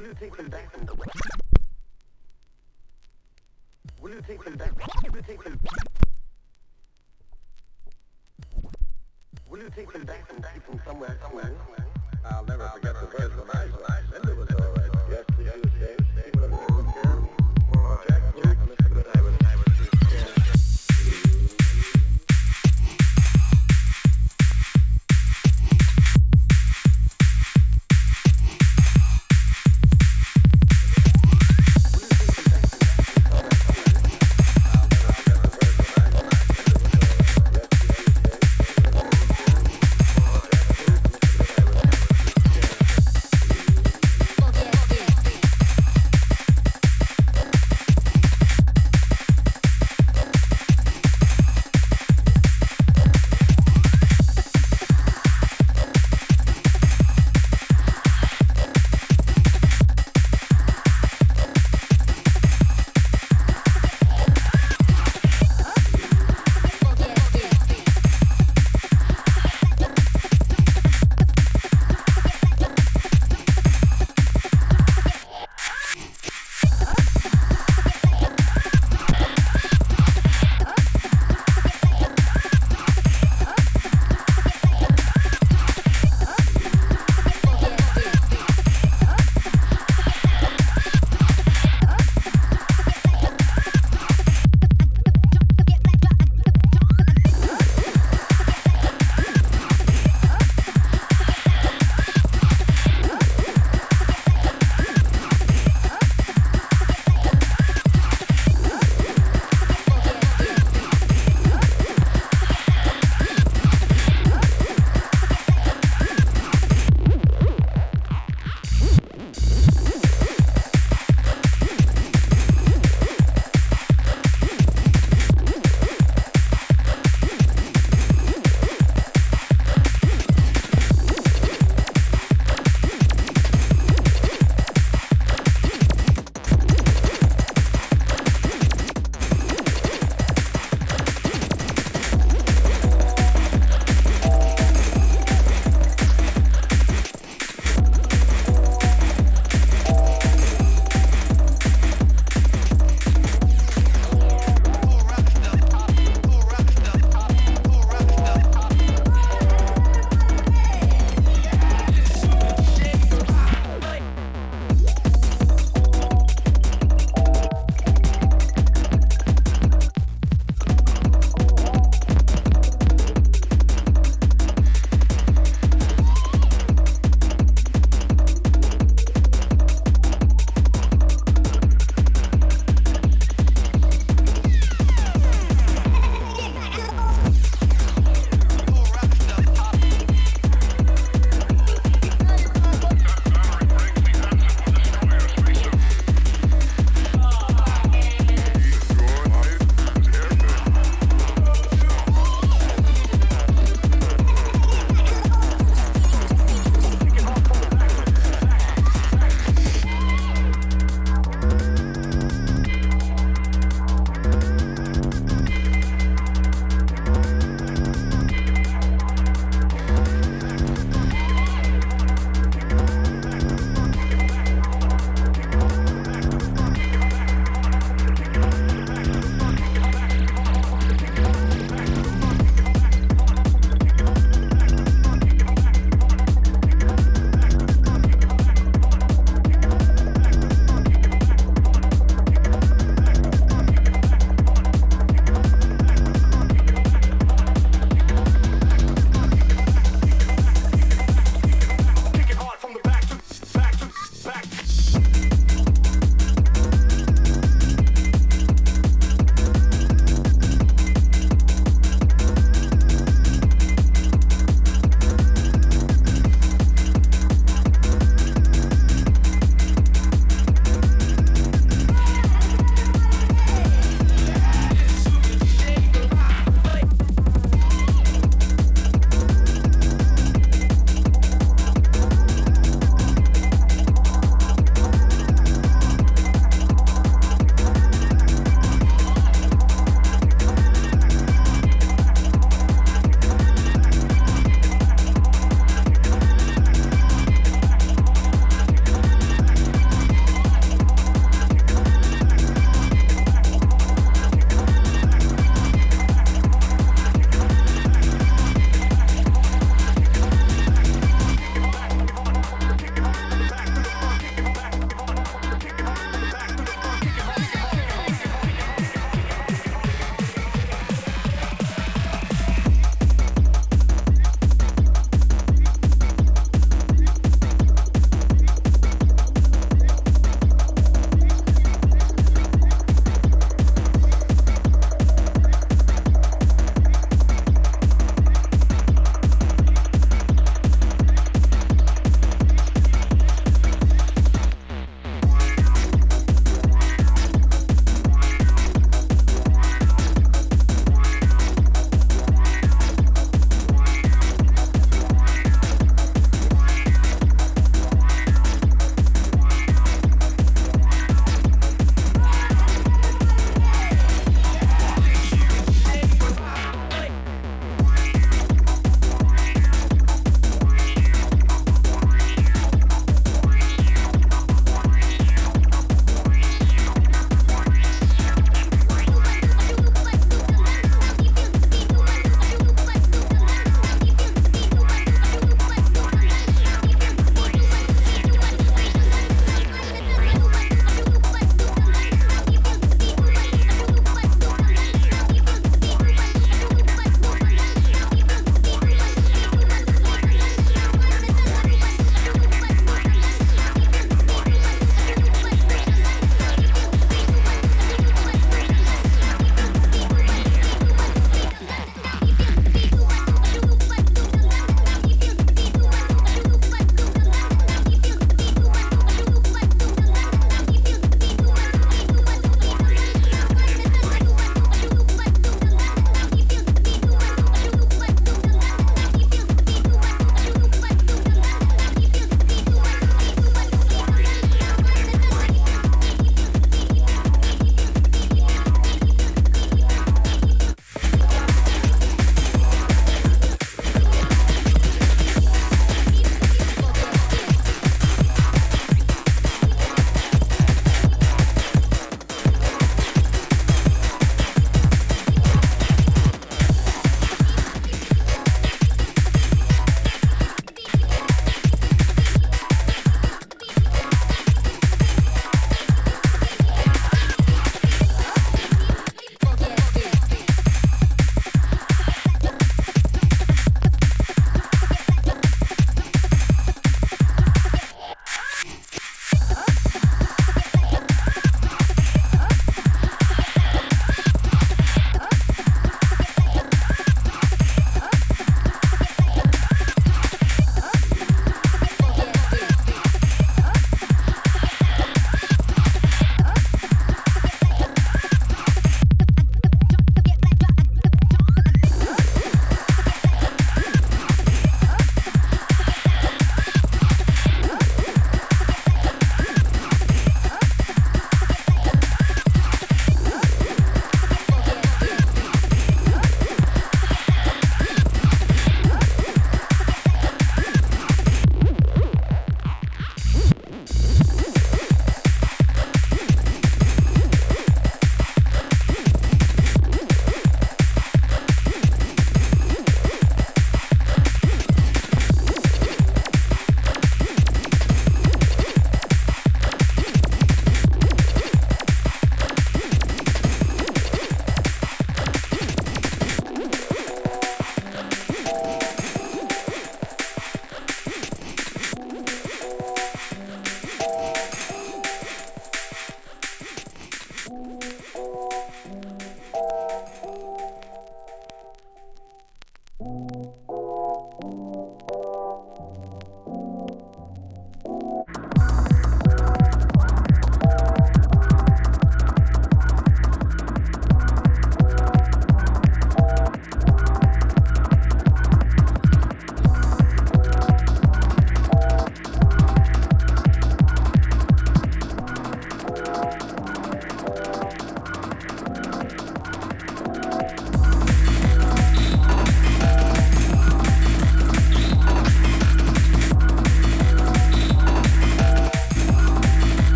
Will you take them back from the Will you take them back? Will you take them Will you take them back and keep them somewhere, somewhere? I'll never forget the first one I saw.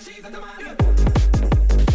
she's a demand.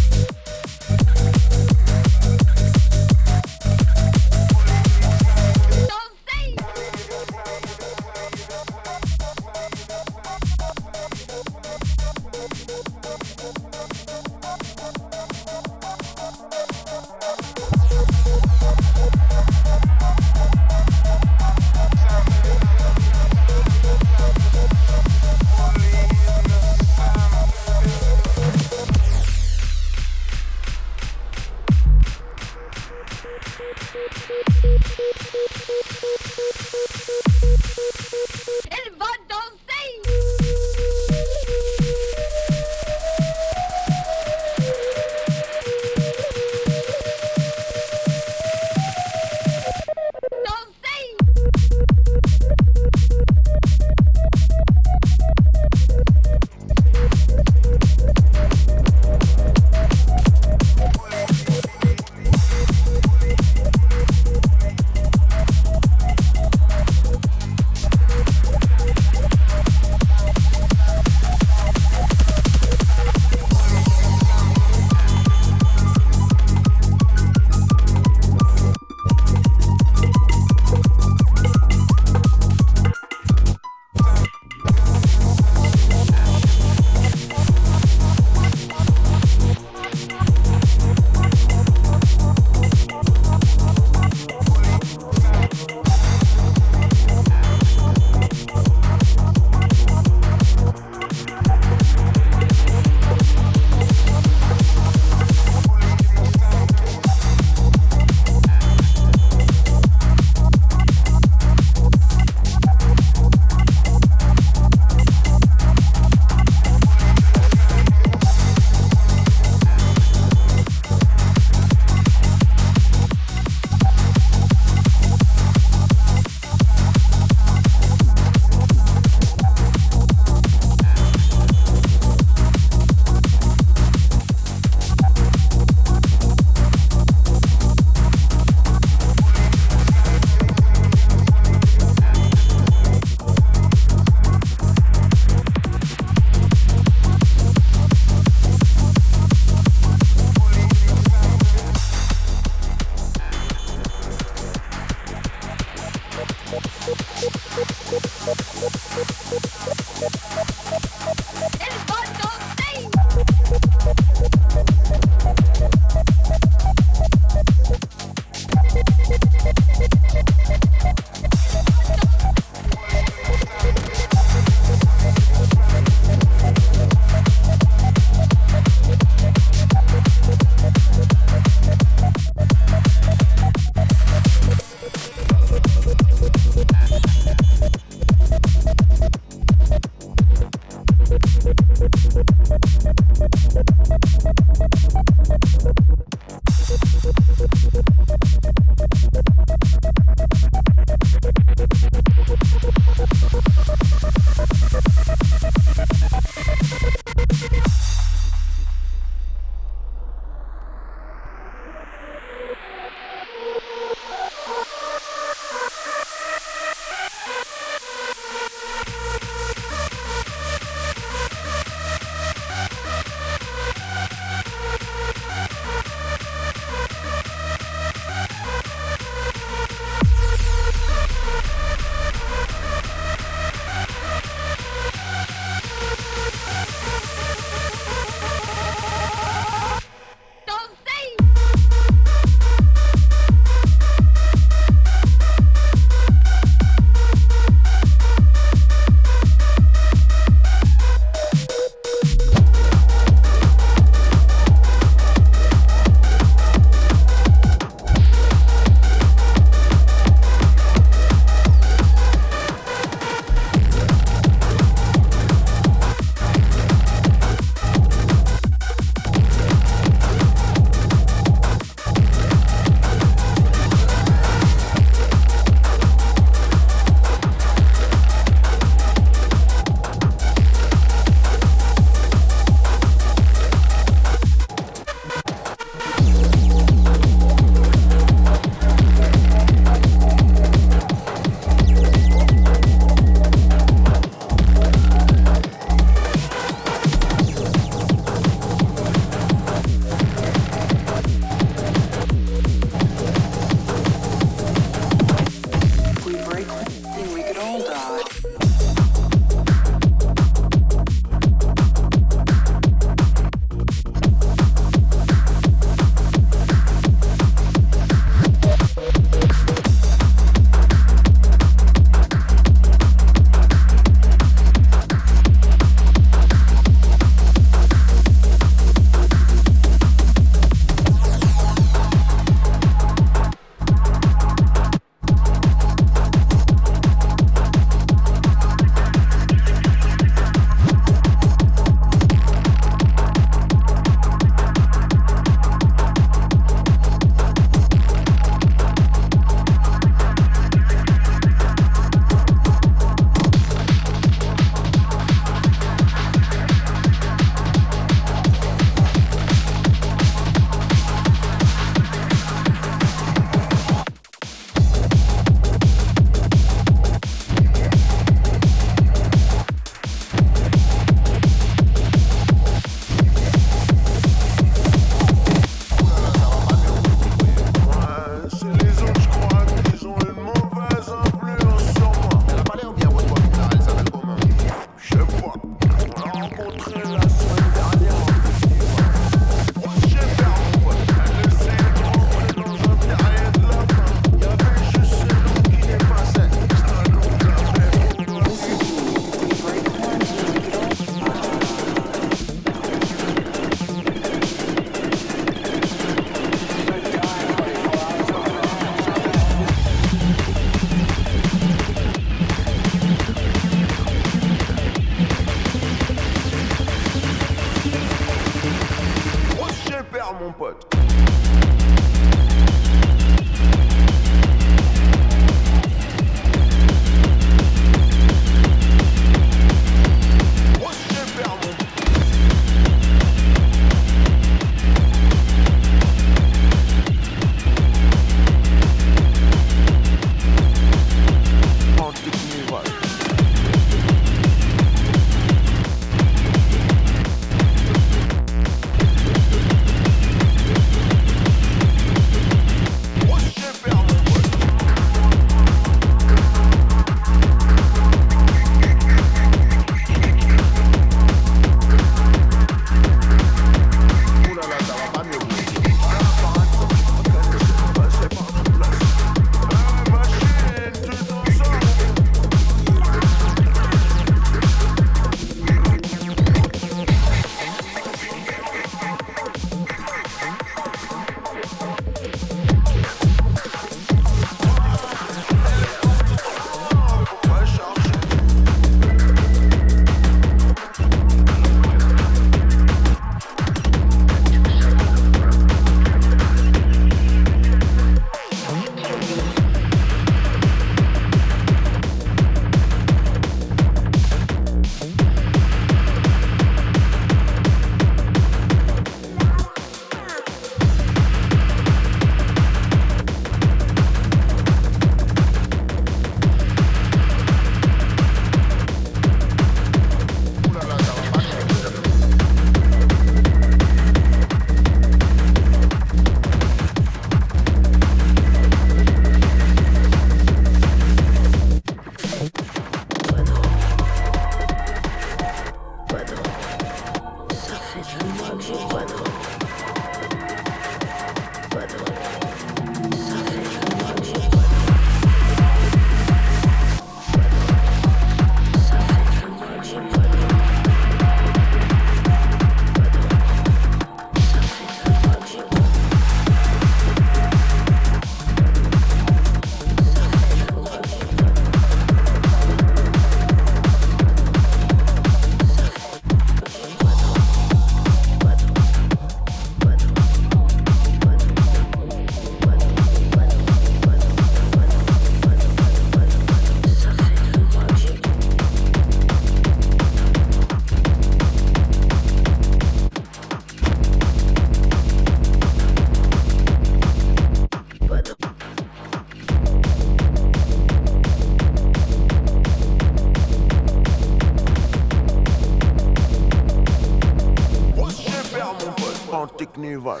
teknival.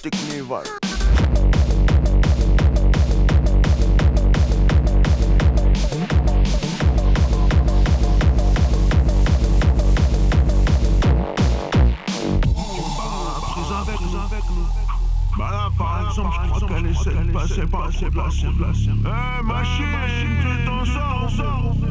Teknival. c'est pas, c'est pas, c'est pas. Eh, machine, tu t'en sors, on sort, on sort.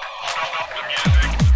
Stop up the music.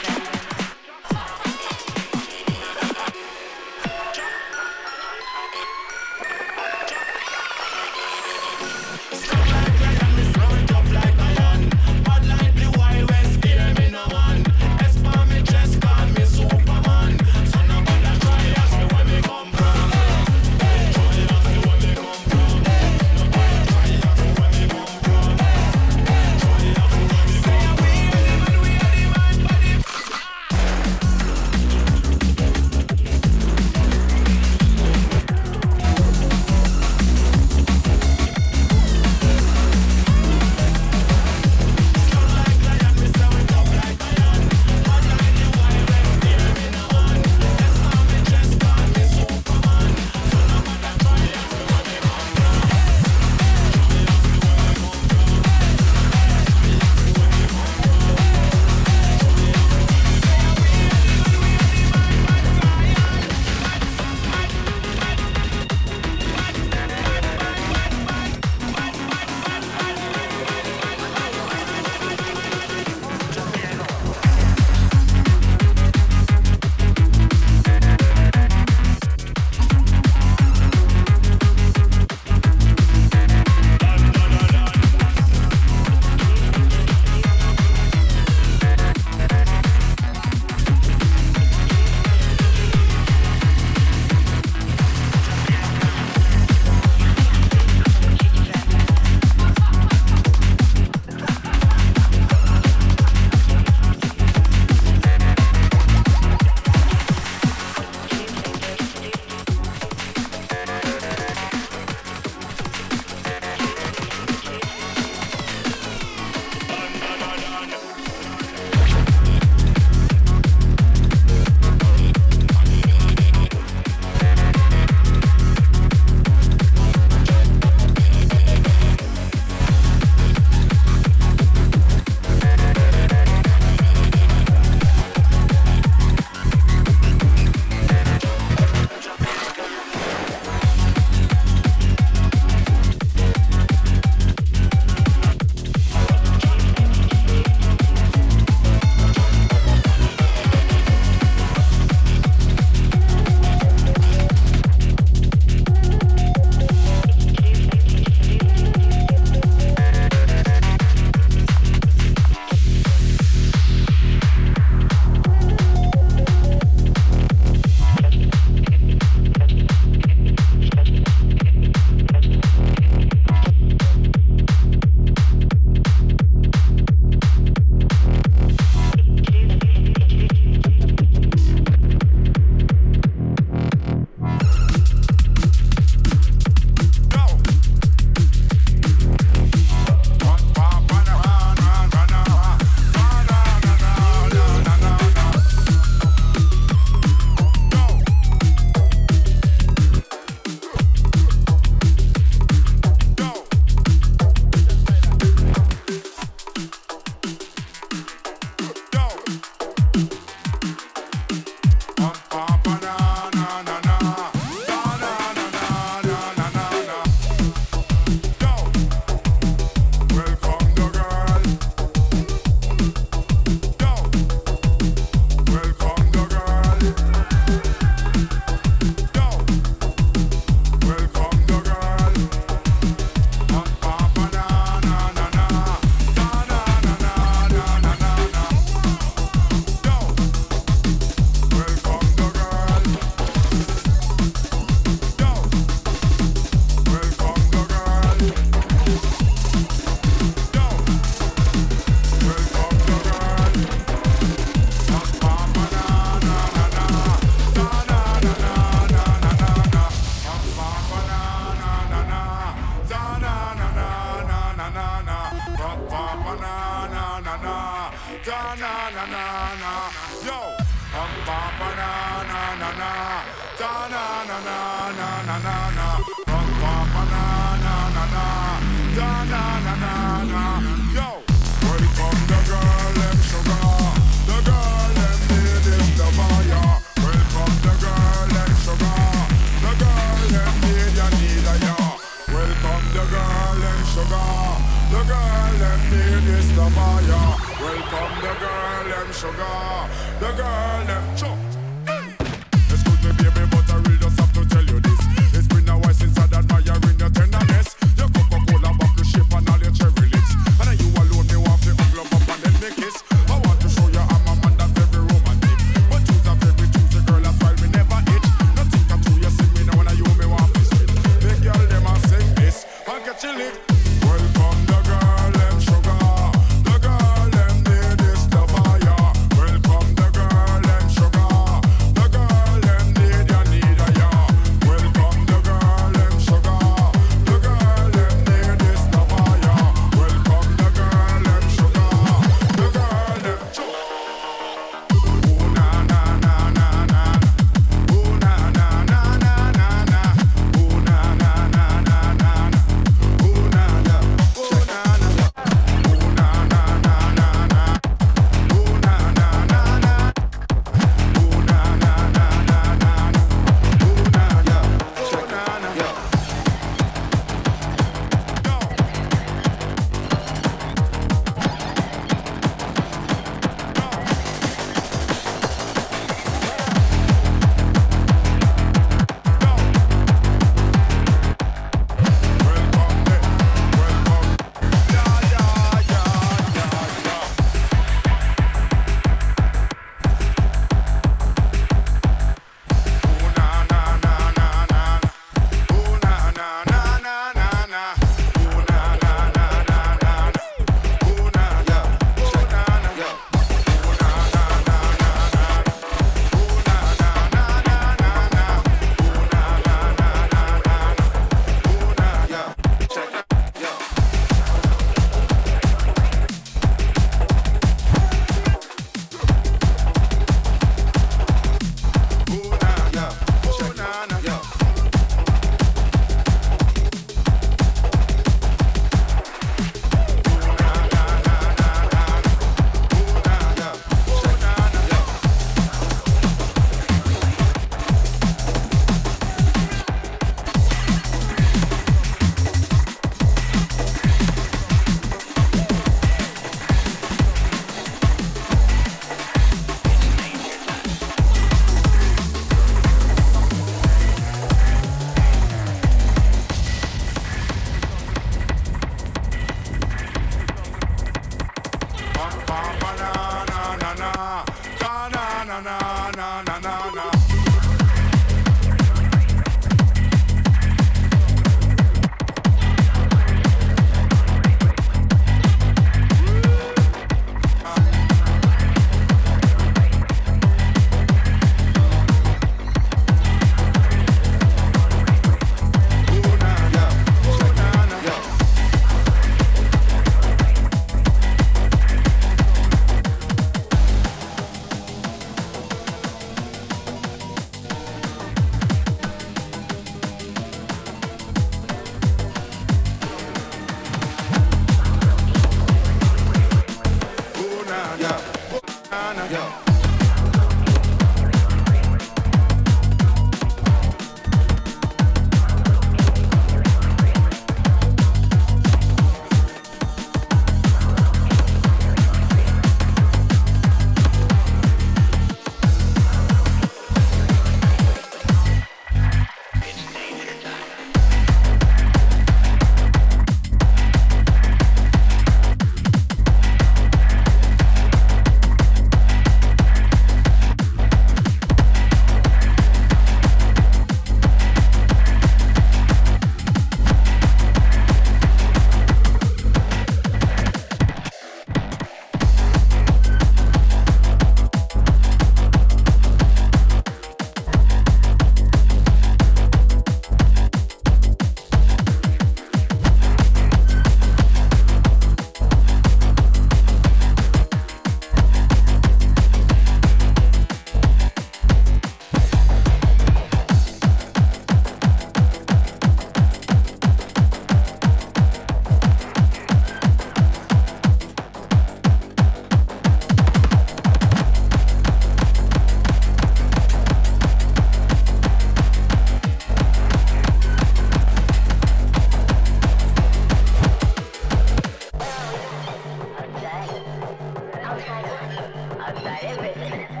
Hasta Everett.